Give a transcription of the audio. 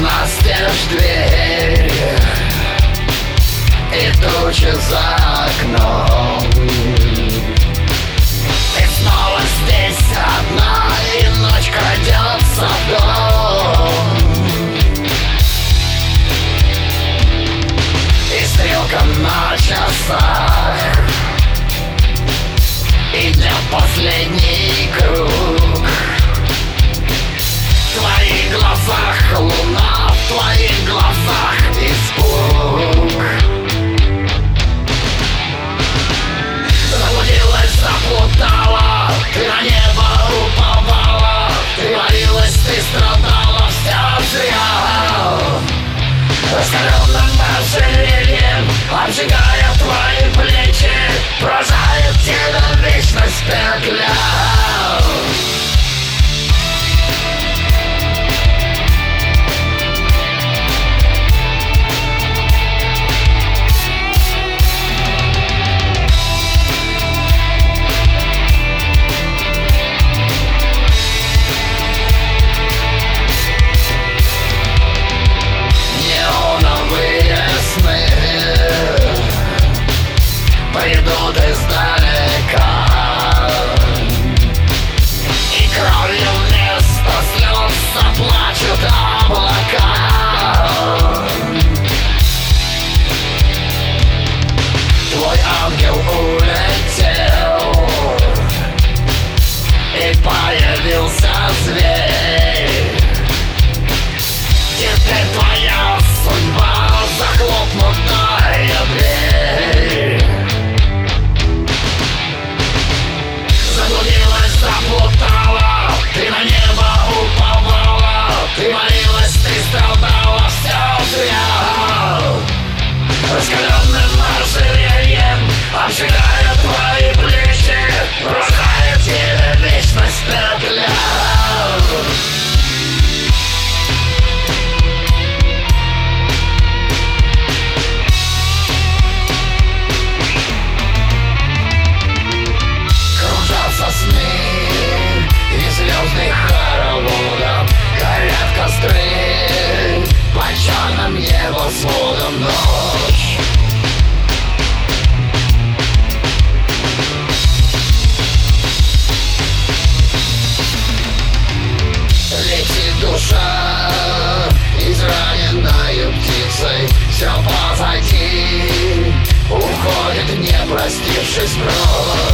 настежь дверь. И туча за окном. Раскаленным ожерельем Обжигая твои плечи Поражает тебя вечность петля придут издалека. И кровью вместо слез заплачут облака. Твой ангел улетел И появился зверь. микрофоном душа израненная птицей. Все позади, уходит не простившись вновь.